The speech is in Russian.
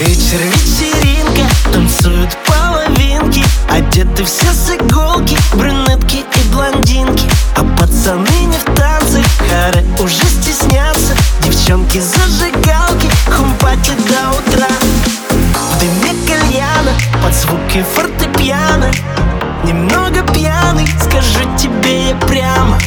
Вечер, вечеринка, танцуют половинки Одеты все с иголки, брюнетки и блондинки А пацаны не в танцы, хары уже стеснятся Девчонки зажигалки, хумпати до утра. В дыме кальяна, под звуки фортепиано Немного пьяный, скажу тебе я прямо.